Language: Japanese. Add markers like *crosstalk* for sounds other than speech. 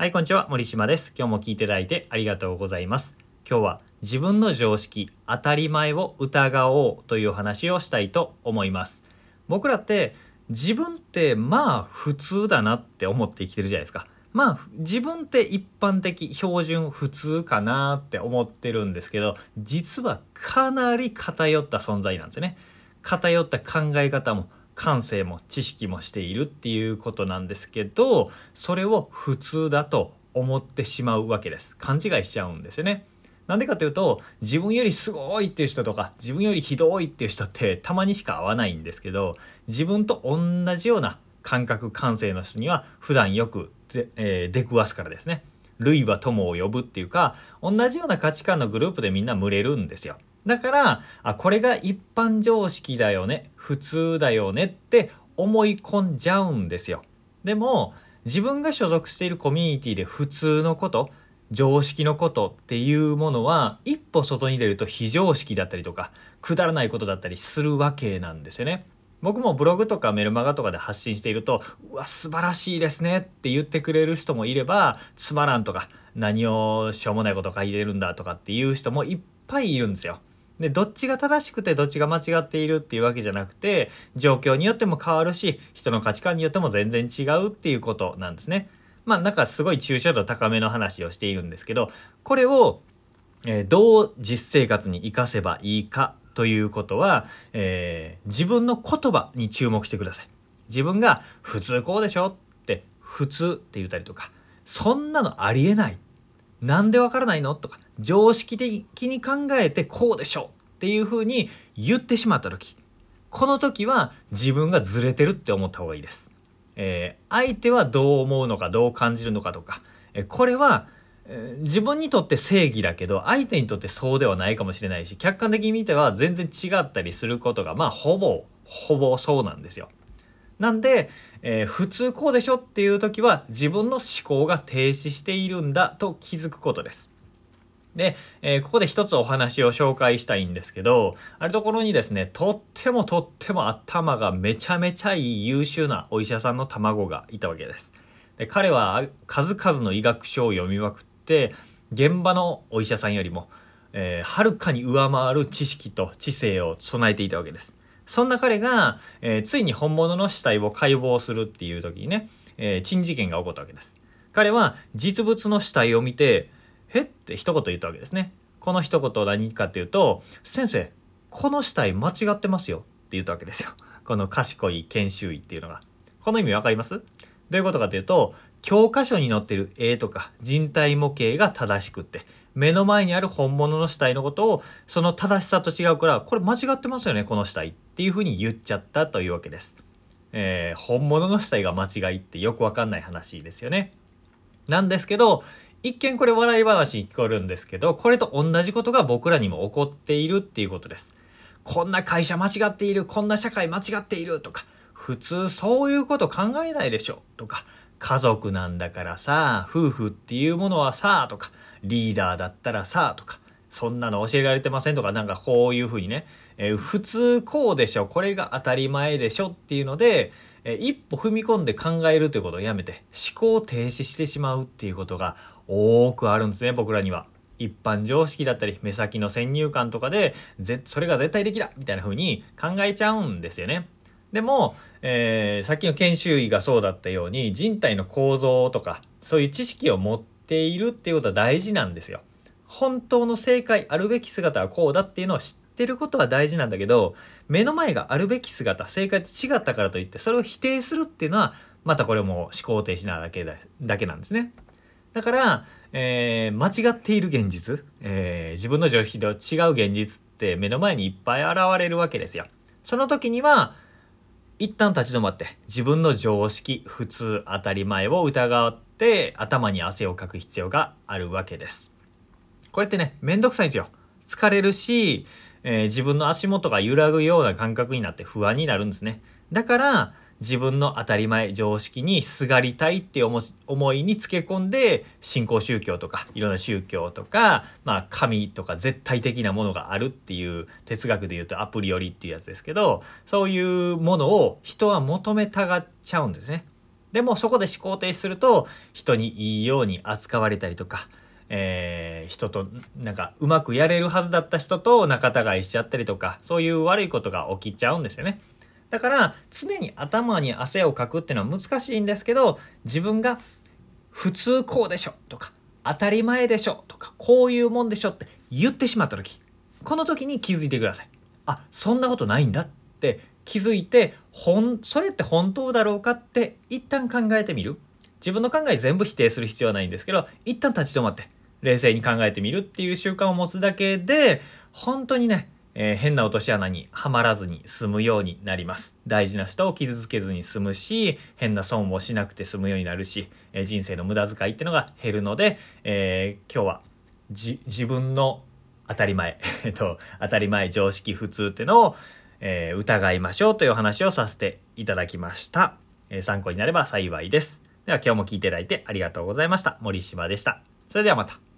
はい、こんにちは。森島です。今日も聞いていただいてありがとうございます。今日は自分の常識、当たり前を疑おうという話をしたいと思います。僕らって自分ってまあ普通だなって思って生きてるじゃないですか。まあ自分って一般的標準普通かなって思ってるんですけど実はかなり偏った存在なんですよね。偏った考え方も感性も知識もしているっていうことなんですけどそれを普通だと思ってしまうわけです。勘違いしちゃうんですよね。なんでかというと自分よりすごいっていう人とか自分よりひどいっていう人ってたまにしか会わないんですけど自分と同じような感覚感性の人には普段よくで、えー、出くわすからですね。類は友を呼ぶっていうか同じような価値観のグループでみんな群れるんですよ。だからあこれが一般常識だよね普通だよねって思い込んじゃうんですよ。でも自分が所属しているコミュニティで普通のこと常識のことっていうものは一歩外に出ると非常識だったりとかくだらないことだったりするわけなんですよね。僕もブログとかメルマガとかで発信していると「うわ素晴らしいですね」って言ってくれる人もいれば「つまらん」とか「何をしょうもないこと書いてるんだ」とかっていう人もいっぱいいるんですよ。でどっちが正しくてどっちが間違っているっていうわけじゃなくて状況によっても変わるし人の価値観によっても全然違うっていうことなんですね。まあなんかすごい抽象度高めの話をしているんですけどこれを、えー、どう実生活に生かせばいいかということは、えー、自分の言葉に注目してください。自分が普通こうでしょって普通って言ったりとかそんなのありえないなんでわからないのとか常識的に考えてこうでしょっていうふうに言ってしまった時この時は自分がずれてるって思った方がいいです。えー、相手はどう思うのかどう感じるのかとか、えー、これは、えー、自分にとって正義だけど相手にとってそうではないかもしれないし客観的に見ては全然違ったりすることがまあほぼほぼそうなんですよ。なんで、えー、普通こうでしょっていう時は自分の思考が停止しているんだと気づくことです。で、えー、ここで一つお話を紹介したいんですけどあるところにですねとってもとっても頭がめちゃめちゃいい優秀なお医者さんの卵がいたわけです。で彼は数々の医学書を読みまくって現場のお医者さんよりもえー、はるかに上回る知識と知性を備えていたわけです。そんな彼が、えー、ついに本物の死体を解剖するっていう時にね、えー、珍事件が起こったわけです。彼は実物の死体を見て「へっ?」て一言言ったわけですね。この一言何かっていうと「先生この死体間違ってますよ」って言ったわけですよ。この賢い研修医っていうのが。この意味わかります？どういうことかというと教科書に載ってる絵とか人体模型が正しくって目の前にある本物の死体のことをその正しさと違うからこれ間違ってますよねこの死体っていうふうに言っちゃったというわけです。えー、本物の死体が間違いってよくわかんない話ですよね。なんですけど一見これ笑い話に聞こえるんですけどこれと同じことが僕らにも起こっているっていうことです。こんな会社間違っているこんな社会間違っているとか普通そういうこと考えないでしょとか家族なんだからさ夫婦っていうものはさとかリーダーだったらさとかそんなの教えられてませんとかなんかこういうふうにね、えー、普通こうでしょこれが当たり前でしょっていうので、えー、一歩踏み込んで考えるということをやめて思考停止してしまうっていうことが多くあるんですね僕らには。一般常識だったり目先の先入観とかでそれが絶対的だみたいな風に考えちゃうんですよね。でも、えー、さっきの研修医がそうだったように人体の構造とかそういう知識を持っているっていうことは大事なんですよ。本当の正解あるべき姿はこうだっていうのを知ってることは大事なんだけど目の前があるべき姿正解と違ったからといってそれを否定するっていうのはまたこれも思考停止なだけだだけなんですね。だから、えー、間違っている現実、えー、自分の常識と違う現実って目の前にいっぱい現れるわけですよ。その時には一旦立ち止まって自分の常識普通当たり前を疑って頭に汗をかく必要があるわけです。これってねめんどくさいんですよ。疲れるし、えー、自分の足元が揺らぐような感覚になって不安になるんですね。だから自分の当たり前常識にすがりたいって思いにつけ込んで新興宗教とかいろんな宗教とか、まあ、神とか絶対的なものがあるっていう哲学で言うとアプリよりっていうやつですけどそういうものを人は求めたがっちゃうんですね。でもそこで思考停止すると人にいいように扱われたりとか、えー、人となんかうまくやれるはずだった人と仲違いしちゃったりとかそういう悪いことが起きちゃうんですよね。だから常に頭に汗をかくっていうのは難しいんですけど自分が普通こうでしょとか当たり前でしょとかこういうもんでしょって言ってしまった時この時に気づいてください。あそんなことないんだって気づいてほんそれって本当だろうかって一旦考えてみる自分の考え全部否定する必要はないんですけど一旦立ち止まって冷静に考えてみるっていう習慣を持つだけで本当にね、えー、変な落とし穴にはまらずに済むようになります。大事な人を傷つけずに済むし変な損をしなくて済むようになるし、えー、人生の無駄遣いっていうのが減るので、えー、今日は自分の当たり前 *laughs* と当たり前常識普通っていうのをえ、疑いましょうという話をさせていただきました、え、参考になれば幸いです。では今日も聞いていただいてありがとうございました。森島でした。それではまた。